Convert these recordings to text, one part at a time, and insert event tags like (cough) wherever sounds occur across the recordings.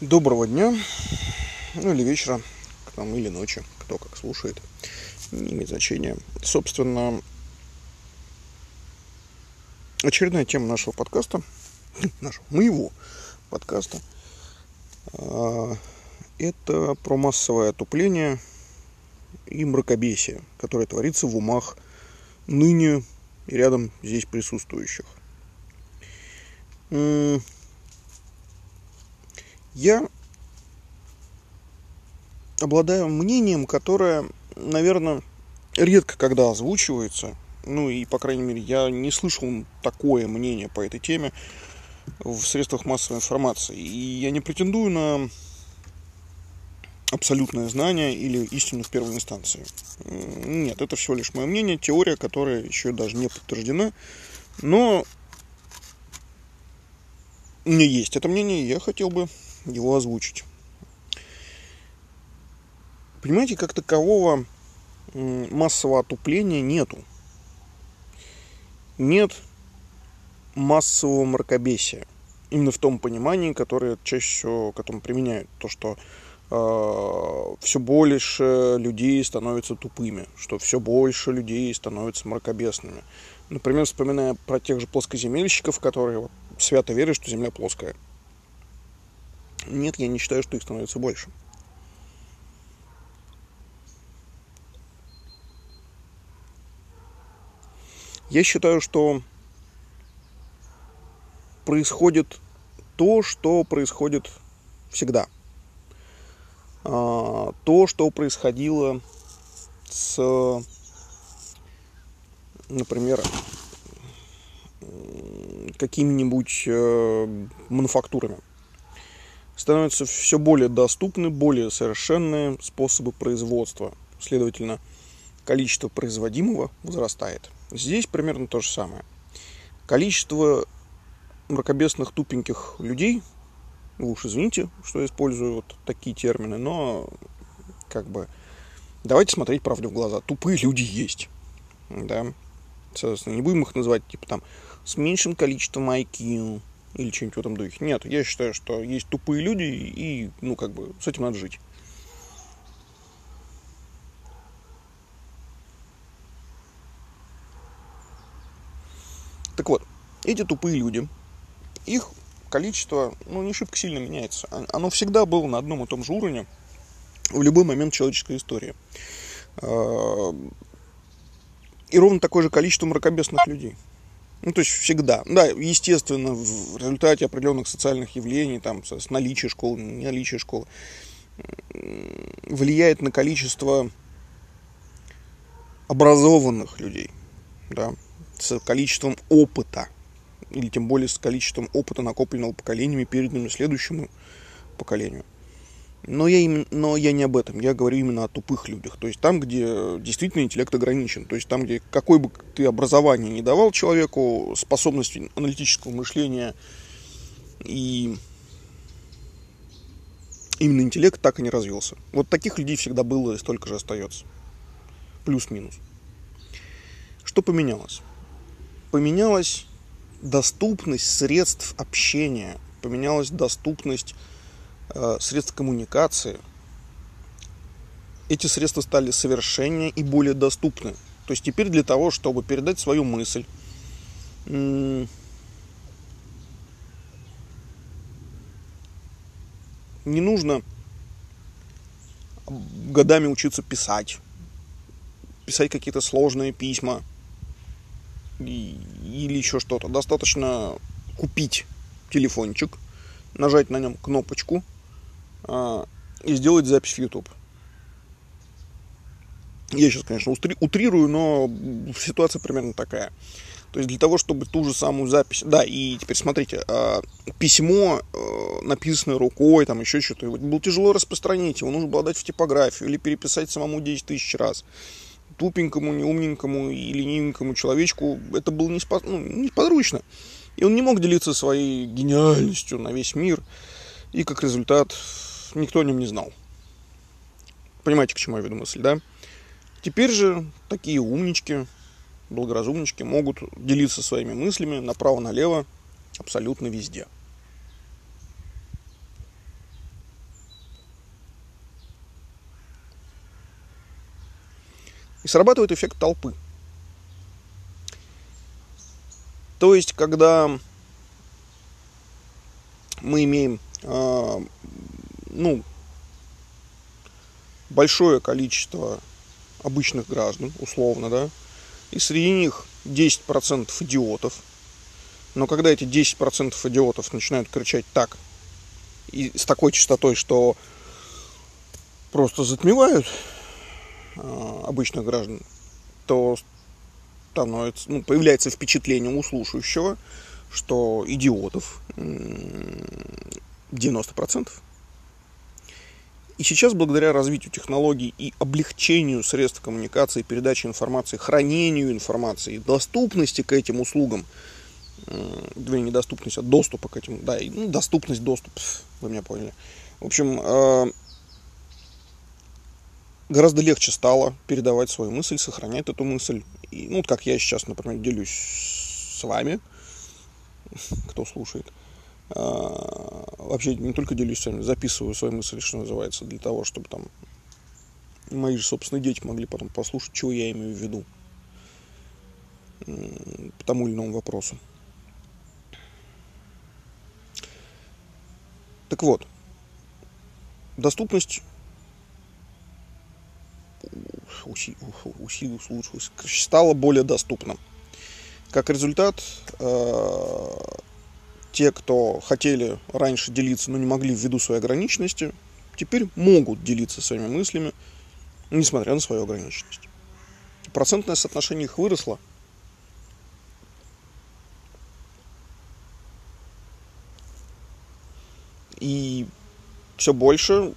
Доброго дня, ну или вечера, там, или ночи, кто как слушает, не имеет значения. Собственно, очередная тема нашего подкаста, (laughs) нашего, моего подкаста, а, это про массовое отупление и мракобесие, которое творится в умах ныне и рядом здесь присутствующих. Я обладаю мнением, которое, наверное, редко когда озвучивается. Ну и, по крайней мере, я не слышал такое мнение по этой теме в средствах массовой информации. И я не претендую на абсолютное знание или истину в первой инстанции. Нет, это всего лишь мое мнение, теория, которая еще даже не подтверждена. Но у меня есть это мнение, и я хотел бы его озвучить. Понимаете, как такового массового отупления нету. Нет массового мракобесия. Именно в том понимании, которое чаще всего к этому применяют. То, что э, все больше людей становятся тупыми, что все больше людей становятся мракобесными. Например, вспоминая про тех же плоскоземельщиков, которые вот, свято верят, что Земля плоская. Нет, я не считаю, что их становится больше. Я считаю, что происходит то, что происходит всегда. А, то, что происходило с, например, какими-нибудь э, мануфактурами становятся все более доступны, более совершенные способы производства. Следовательно, количество производимого возрастает. Здесь примерно то же самое. Количество мракобесных тупеньких людей, вы уж извините, что я использую вот такие термины, но как бы давайте смотреть правде в глаза. Тупые люди есть. Да. Соответственно, не будем их называть типа там с меньшим количеством IQ, или что-нибудь в этом духе. Нет, я считаю, что есть тупые люди, и, ну, как бы, с этим надо жить. Так вот, эти тупые люди, их количество, ну, не шибко сильно меняется. Оно всегда было на одном и том же уровне в любой момент человеческой истории. А, и ровно такое же количество мракобесных людей. Ну, то есть всегда. Да, естественно, в результате определенных социальных явлений, там, с наличия школы, не наличие школы, влияет на количество образованных людей, да, с количеством опыта, или тем более с количеством опыта, накопленного поколениями, переданным следующему поколению. Но я, им, но я не об этом, я говорю именно о тупых людях. То есть там, где действительно интеллект ограничен. То есть там, где какой бы ты образование не давал человеку, способность аналитического мышления и именно интеллект так и не развился. Вот таких людей всегда было и столько же остается. Плюс-минус. Что поменялось? Поменялась доступность средств общения, поменялась доступность средств коммуникации, эти средства стали совершеннее и более доступны. То есть теперь для того, чтобы передать свою мысль, не нужно годами учиться писать, писать какие-то сложные письма или еще что-то. Достаточно купить телефончик, нажать на нем кнопочку – и сделать запись в YouTube. Я сейчас, конечно, утрирую, но ситуация примерно такая. То есть для того, чтобы ту же самую запись... Да, и теперь смотрите, а, письмо, э, написанное рукой, там еще что-то, было тяжело распространить, его нужно было дать в типографию или переписать самому 10 тысяч раз. Тупенькому, неумненькому и ленивенькому человечку это было неспо... ну, несподручно. И он не мог делиться своей гениальностью на весь мир. И как результат никто о нем не знал. Понимаете, к чему я веду мысль, да? Теперь же такие умнички, благоразумнички могут делиться своими мыслями направо-налево абсолютно везде. И срабатывает эффект толпы. То есть, когда мы имеем ну, большое количество обычных граждан, условно, да, и среди них 10% идиотов, но когда эти 10% идиотов начинают кричать так, и с такой частотой, что просто затмевают э, обычных граждан, то становится, ну, появляется впечатление у слушающего, что идиотов 90%. И сейчас, благодаря развитию технологий и облегчению средств коммуникации, передачи информации, хранению информации, доступности к этим услугам, две недоступность, а доступа к этим, да, ну, доступность, доступ, вы меня поняли. В общем, э, гораздо легче стало передавать свою мысль, сохранять эту мысль. И, ну, как я сейчас, например, делюсь с вами, (laughs) кто слушает. А, вообще не только делюсь с вами, записываю свои мысли, что называется, для того, чтобы там мои же собственные дети могли потом послушать, чего я имею в виду по тому или иному вопросу. Так вот, доступность стала более доступна. Как результат, э, те, кто хотели раньше делиться, но не могли ввиду своей ограниченности, теперь могут делиться своими мыслями, несмотря на свою ограниченность. Процентное соотношение их выросло. И все больше,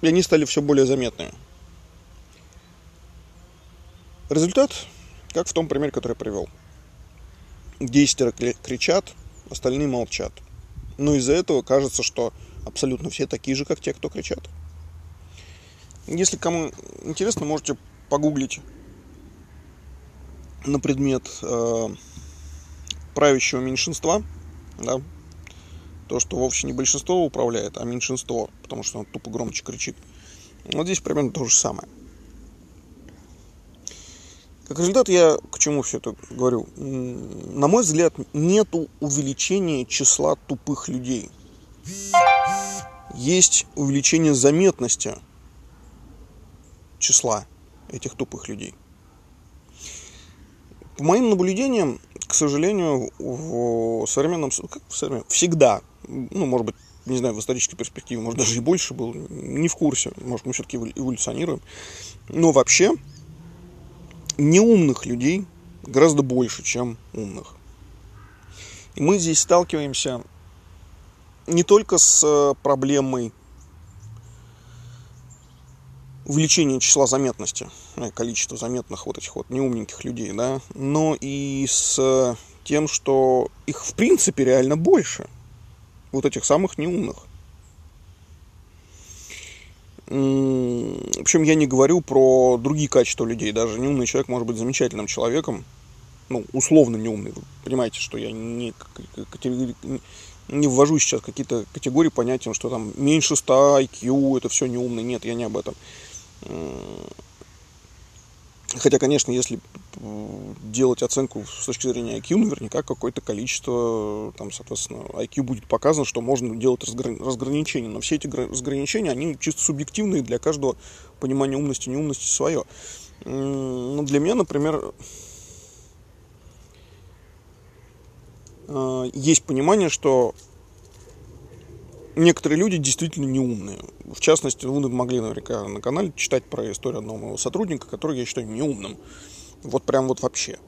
и они стали все более заметными. Результат, как в том примере, который я привел – десятеро кричат, остальные молчат. Но из-за этого кажется, что абсолютно все такие же, как те, кто кричат. Если кому интересно, можете погуглить на предмет э, правящего меньшинства, да, то, что вовсе не большинство управляет, а меньшинство, потому что он тупо громче кричит. Вот здесь примерно то же самое. Как результат, я к чему все это говорю? На мой взгляд, нет увеличения числа тупых людей. Есть увеличение заметности числа этих тупых людей. По моим наблюдениям, к сожалению, в современном... Как в современном? Всегда, ну, может быть, не знаю, в исторической перспективе, может, даже и больше был, не в курсе, может, мы все-таки эволюционируем. Но вообще, неумных людей гораздо больше, чем умных. И мы здесь сталкиваемся не только с э, проблемой увеличения числа заметности, э, количества заметных вот этих вот неумненьких людей, да, но и с тем, что их в принципе реально больше, вот этих самых неумных. Причем я не говорю про другие качества людей. Даже неумный человек может быть замечательным человеком. Ну, условно неумный. Вы понимаете, что я не, не ввожу сейчас какие-то категории понятием, что там меньше 100 IQ, это все неумный. Нет, я не об этом. Хотя, конечно, если э, делать оценку с точки зрения IQ, наверняка какое-то количество, там, соответственно, IQ будет показано, что можно делать разграничения. Но все эти разграничения, они чисто субъективные, для каждого понимания умности и неумности свое. Но для меня, например, э, есть понимание, что некоторые люди действительно неумные. В частности, вы могли наверняка на канале читать про историю одного моего сотрудника, который я считаю неумным. Вот прям вот вообще.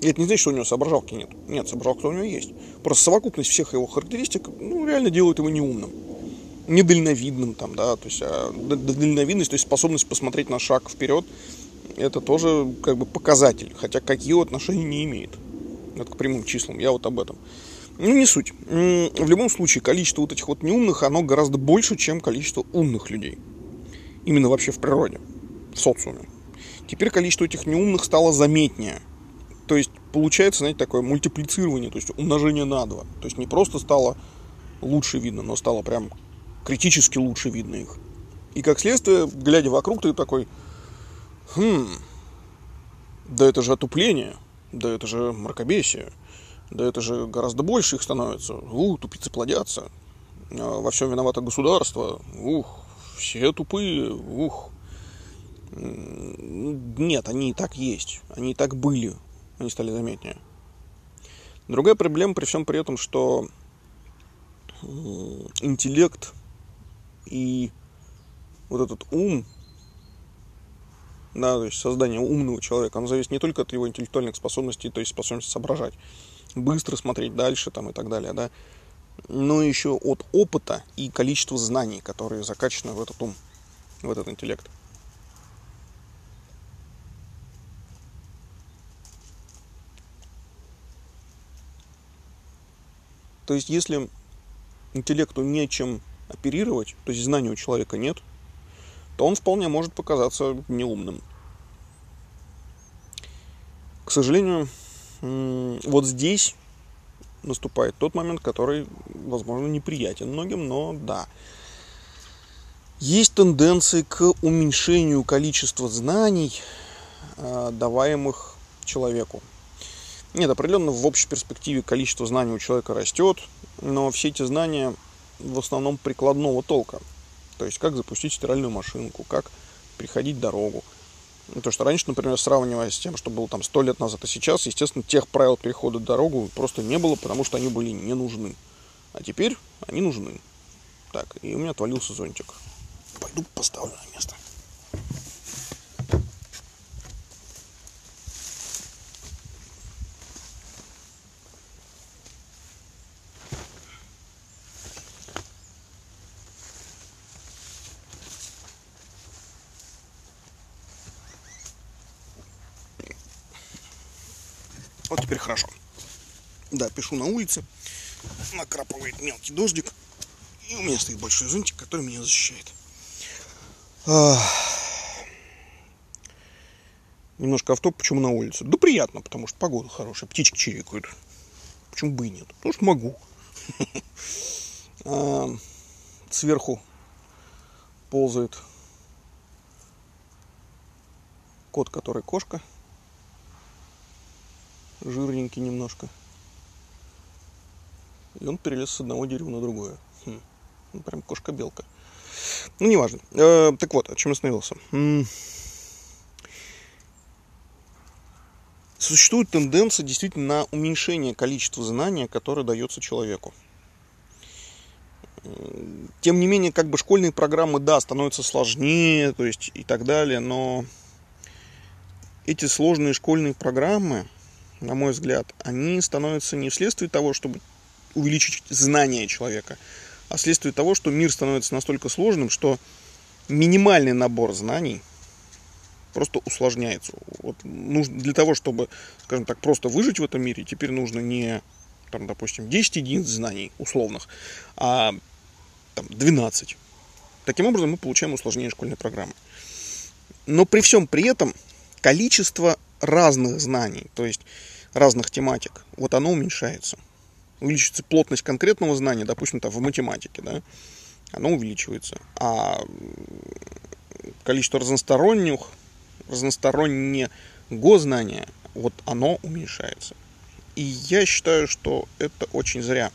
И это не значит, что у него соображалки нет. Нет, соображалка у него есть. Просто совокупность всех его характеристик ну, реально делает его неумным. Недальновидным там, да, то есть а, дальновидность, то есть способность посмотреть на шаг вперед это тоже как бы показатель, хотя какие отношения не имеет. Это к прямым числам, я вот об этом. Ну, не суть. В любом случае, количество вот этих вот неумных, оно гораздо больше, чем количество умных людей. Именно вообще в природе, в социуме. Теперь количество этих неумных стало заметнее. То есть, получается, знаете, такое мультиплицирование, то есть умножение на два. То есть, не просто стало лучше видно, но стало прям критически лучше видно их. И как следствие, глядя вокруг, ты такой, хм, да это же отупление, да это же мракобесие, да это же гораздо больше их становится. У, тупицы плодятся. А во всем виновато государство. Ух, все тупые. Ух. Нет, они и так есть. Они и так были. Они стали заметнее. Другая проблема при всем при этом, что интеллект и вот этот ум, да, то есть создание умного человека, оно зависит не только от его интеллектуальных способностей, то есть способности соображать, быстро смотреть дальше там и так далее, да, но еще от опыта и количества знаний, которые закачаны в этот ум, в этот интеллект. То есть, если интеллекту нечем оперировать, то есть знаний у человека нет, то он вполне может показаться неумным. К сожалению, вот здесь наступает тот момент, который, возможно, неприятен многим, но да. Есть тенденции к уменьшению количества знаний, а, даваемых человеку. Нет, определенно в общей перспективе количество знаний у человека растет, но все эти знания в основном прикладного толка. То есть, как запустить стиральную машинку, как приходить дорогу. Ну, то, что раньше, например, сравнивая с тем, что было там сто лет назад, и сейчас, естественно, тех правил перехода дорогу просто не было, потому что они были не нужны. А теперь они нужны. Так, и у меня отвалился зонтик. Пойду поставлю на место. Вот теперь хорошо. Пишу на улице. Накрапывает мелкий дождик. И у меня стоит большой зонтик, который меня защищает. Немножко автоп, почему на улице? Да приятно, потому что погода хорошая, птички чирикают. Почему бы и нет? Потому что могу. Сверху ползает кот, который кошка жирненький немножко. И он перелез с одного дерева на другое. Хм. Ну, прям кошка-белка. Ну, неважно. Э, так вот, о чем остановился. Существует тенденция действительно на уменьшение количества знания, которое дается человеку. Тем не менее, как бы школьные программы, да, становятся сложнее, то есть и так далее, но эти сложные школьные программы, на мой взгляд, они становятся не вследствие того, чтобы увеличить знания человека, а вследствие того, что мир становится настолько сложным, что минимальный набор знаний просто усложняется. Вот нужно, для того, чтобы, скажем так, просто выжить в этом мире, теперь нужно не, там, допустим, 10 единиц знаний условных, а там, 12. Таким образом, мы получаем усложнение школьной программы. Но при всем при этом количество разных знаний, то есть разных тематик, вот оно уменьшается. Увеличивается плотность конкретного знания, допустим, там, в математике, да, оно увеличивается. А количество разносторонних, разностороннего знания, вот оно уменьшается. И я считаю, что это очень зря.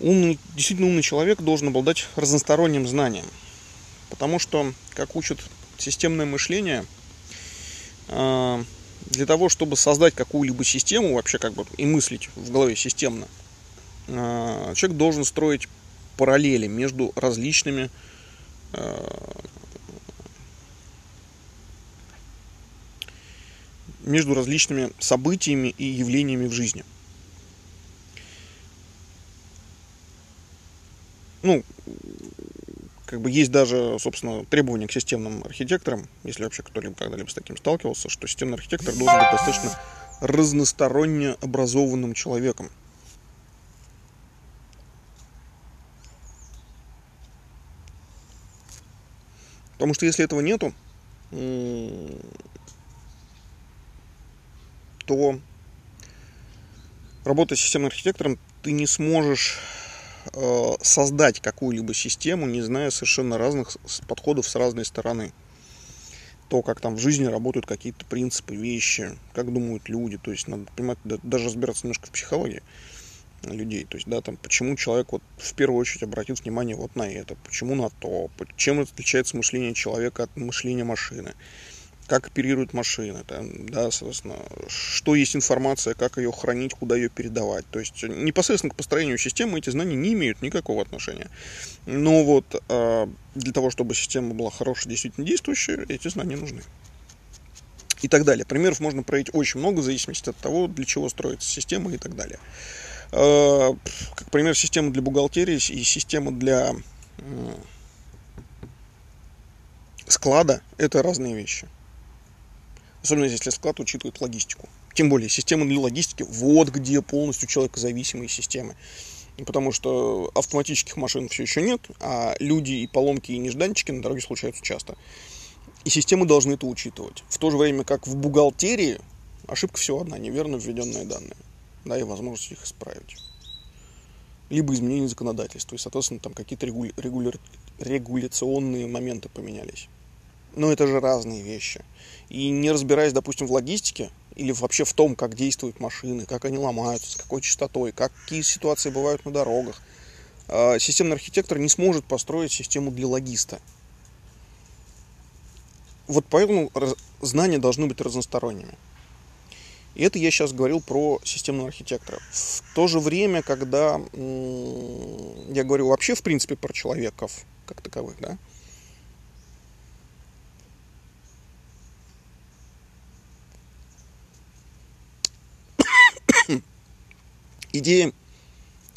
Умный, действительно умный человек должен обладать разносторонним знанием. Потому что, как учат системное мышление – а, для того, чтобы создать какую-либо систему, вообще как бы и мыслить в голове системно, а, человек должен строить параллели между различными а, между различными событиями и явлениями в жизни. Ну, как бы есть даже, собственно, требования к системным архитекторам, если вообще кто-либо когда-либо с таким сталкивался, что системный архитектор должен быть достаточно разносторонне образованным человеком. Потому что если этого нету, то работая с системным архитектором, ты не сможешь создать какую-либо систему, не зная совершенно разных подходов с разной стороны. То, как там в жизни работают какие-то принципы, вещи, как думают люди. То есть надо понимать, даже разбираться немножко в психологии людей. То есть, да, там, почему человек вот в первую очередь обратил внимание вот на это, почему на то, чем отличается мышление человека от мышления машины как оперируют машины, там, да, соответственно, что есть информация, как ее хранить, куда ее передавать. То есть непосредственно к построению системы эти знания не имеют никакого отношения. Но вот э, для того, чтобы система была хорошая, действительно действующая, эти знания нужны. И так далее. Примеров можно проводить очень много, в зависимости от того, для чего строится система и так далее. Э, как пример, система для бухгалтерии и система для склада – это разные вещи. Особенно если склад учитывает логистику. Тем более, система для логистики, вот где полностью человекозависимые системы. Потому что автоматических машин все еще нет, а люди и поломки и нежданчики на дороге случаются часто. И системы должны это учитывать. В то же время, как в бухгалтерии, ошибка всего одна, неверно введенные данные. Да, и возможность их исправить. Либо изменение законодательства, и, соответственно, там какие-то регуля... Регуля... регуляционные моменты поменялись. Но это же разные вещи. И не разбираясь, допустим, в логистике или вообще в том, как действуют машины, как они ломаются, с какой частотой, какие ситуации бывают на дорогах, а, системный архитектор не сможет построить систему для логиста. Вот поэтому знания должны быть разносторонними. И это я сейчас говорил про системного архитектора. В то же время, когда я говорю вообще, в принципе, про человеков как таковых, да, идея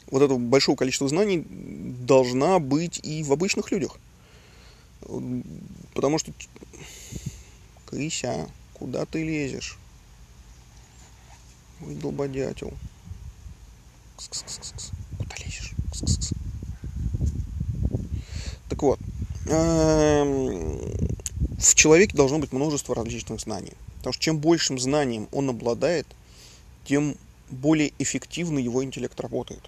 вот этого большого количества знаний должна быть и в обычных людях. Потому что, Крися, куда ты лезешь? Ой, долбодятел. Куда лезешь? Кс-кс-кс. Так вот, эм, в человеке должно быть множество различных знаний. Потому что чем большим знанием он обладает, тем более эффективно его интеллект работает.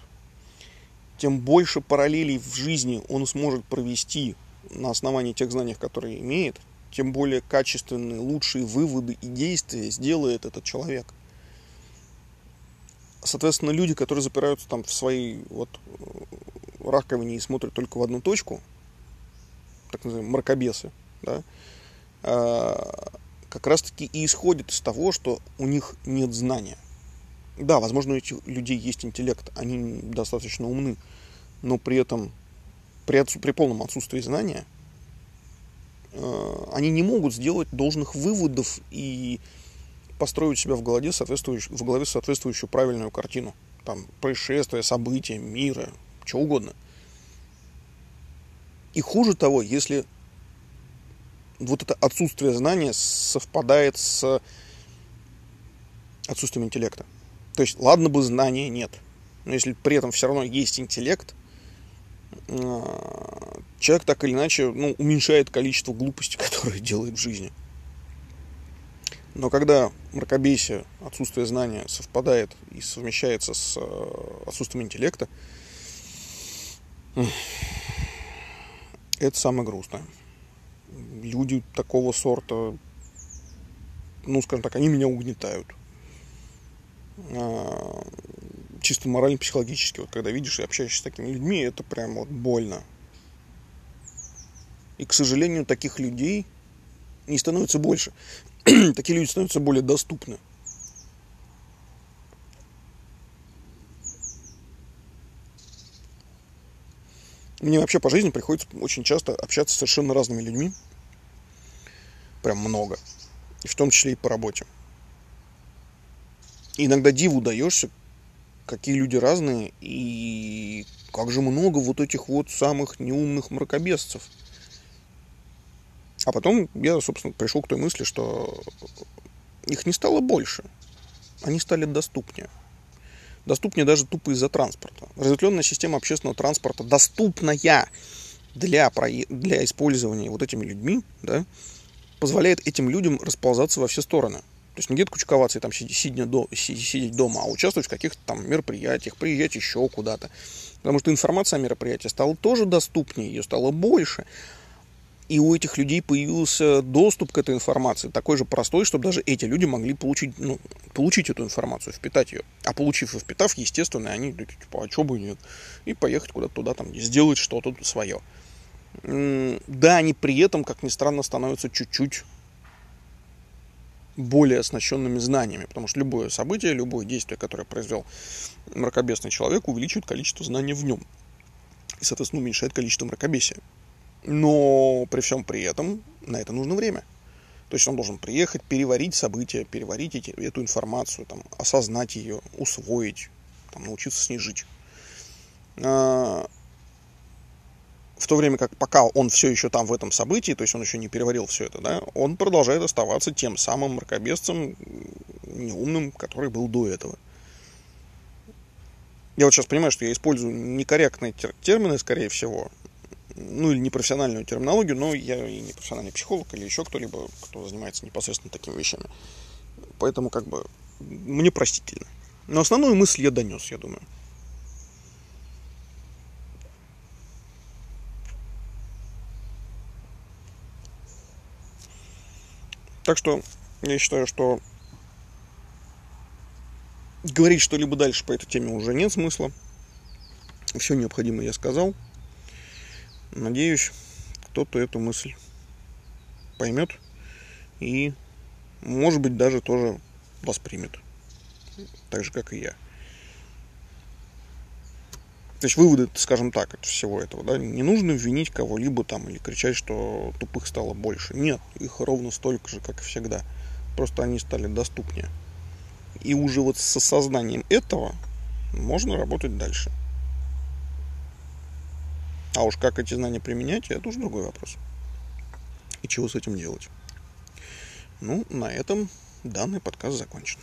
Тем больше параллелей в жизни он сможет провести на основании тех знаний, которые имеет, тем более качественные, лучшие выводы и действия сделает этот человек. Соответственно, люди, которые запираются там в своей вот э, раковине и смотрят только в одну точку, так называемые мракобесы, да, а, как раз таки и исходит из того, что у них нет знания. Да, возможно, у этих людей есть интеллект, они достаточно умны, но при этом, при, отсу, при полном отсутствии знания, э, они не могут сделать должных выводов и построить себя в голове, соответствующую, в голове соответствующую правильную картину. Там происшествия, события, мира, что угодно. И хуже того, если вот это отсутствие знания совпадает с отсутствием интеллекта. То есть, ладно бы знания нет, но если при этом все равно есть интеллект, а, человек так или иначе ну, уменьшает количество глупостей, (laughs) которые делает в жизни. Но когда мракобесие, отсутствие знания совпадает и совмещается с а, отсутствием интеллекта, это самое грустное. Люди такого сорта, ну, скажем так, они меня угнетают. А, чисто морально-психологически, вот когда видишь и общаешься с такими людьми, это прям вот больно. И, к сожалению, таких людей не становится больше. (clears throat) Такие люди становятся более доступны. Мне вообще по жизни приходится очень часто общаться с совершенно разными людьми. Прям много. И в том числе и по работе иногда диву даешься, какие люди разные, и как же много вот этих вот самых неумных мракобесцев. А потом я, собственно, пришел к той мысли, что их не стало больше, они стали доступнее. Доступнее даже тупо из-за транспорта. Разветвленная система общественного транспорта, доступная для, для использования вот этими людьми, да, позволяет этим людям расползаться во все стороны – То есть не где-то кучковаться и там сидеть, до, сидеть дома, а участвовать в каких-то там мероприятиях, приезжать еще куда-то. Потому что информация о мероприятии стала тоже доступнее, ее стало больше. И у этих людей появился доступ к этой информации, такой же простой, чтобы даже эти люди могли получить, ну, получить эту информацию, впитать ее. А получив и впитав, естественно, они типа, а что бы нет? И поехать куда-то туда, там, сделать что-то свое. Да, они при этом, как ни странно, становятся чуть-чуть более оснащенными знаниями, потому что любое событие, любое действие, которое произвел мракобесный человек, увеличивает количество знаний в нем. И, соответственно, уменьшает количество мракобесия. Но при всем при этом на это нужно время. То есть он должен приехать, переварить события, переварить эти, эту информацию, там, осознать ее, усвоить, там, научиться с ней жить. А, в то время как пока он все еще там в этом событии, то есть он еще не переварил все это, да, он продолжает оставаться тем самым мракобесцем неумным, который был до этого. Я вот сейчас понимаю, что я использую некорректные термины, скорее всего, ну или непрофессиональную терминологию, но я и не профессиональный психолог или еще кто-либо, кто занимается непосредственно такими вещами. Поэтому как бы мне простительно. Но основную мысль я донес, я думаю. Так что я считаю, что говорить что-либо дальше по этой теме уже нет смысла. Все необходимое я сказал. Надеюсь, кто-то эту мысль поймет и, может быть, даже тоже воспримет. Так же, как и я. То есть выводы, скажем так, от всего этого, да, не нужно винить кого-либо там или кричать, что тупых стало больше. Нет, их ровно столько же, как и всегда. Просто они стали доступнее. И уже вот с осознанием этого можно работать дальше. А уж как эти знания применять, это уже другой вопрос. И чего с этим делать. Ну, на этом данный подкаст закончен.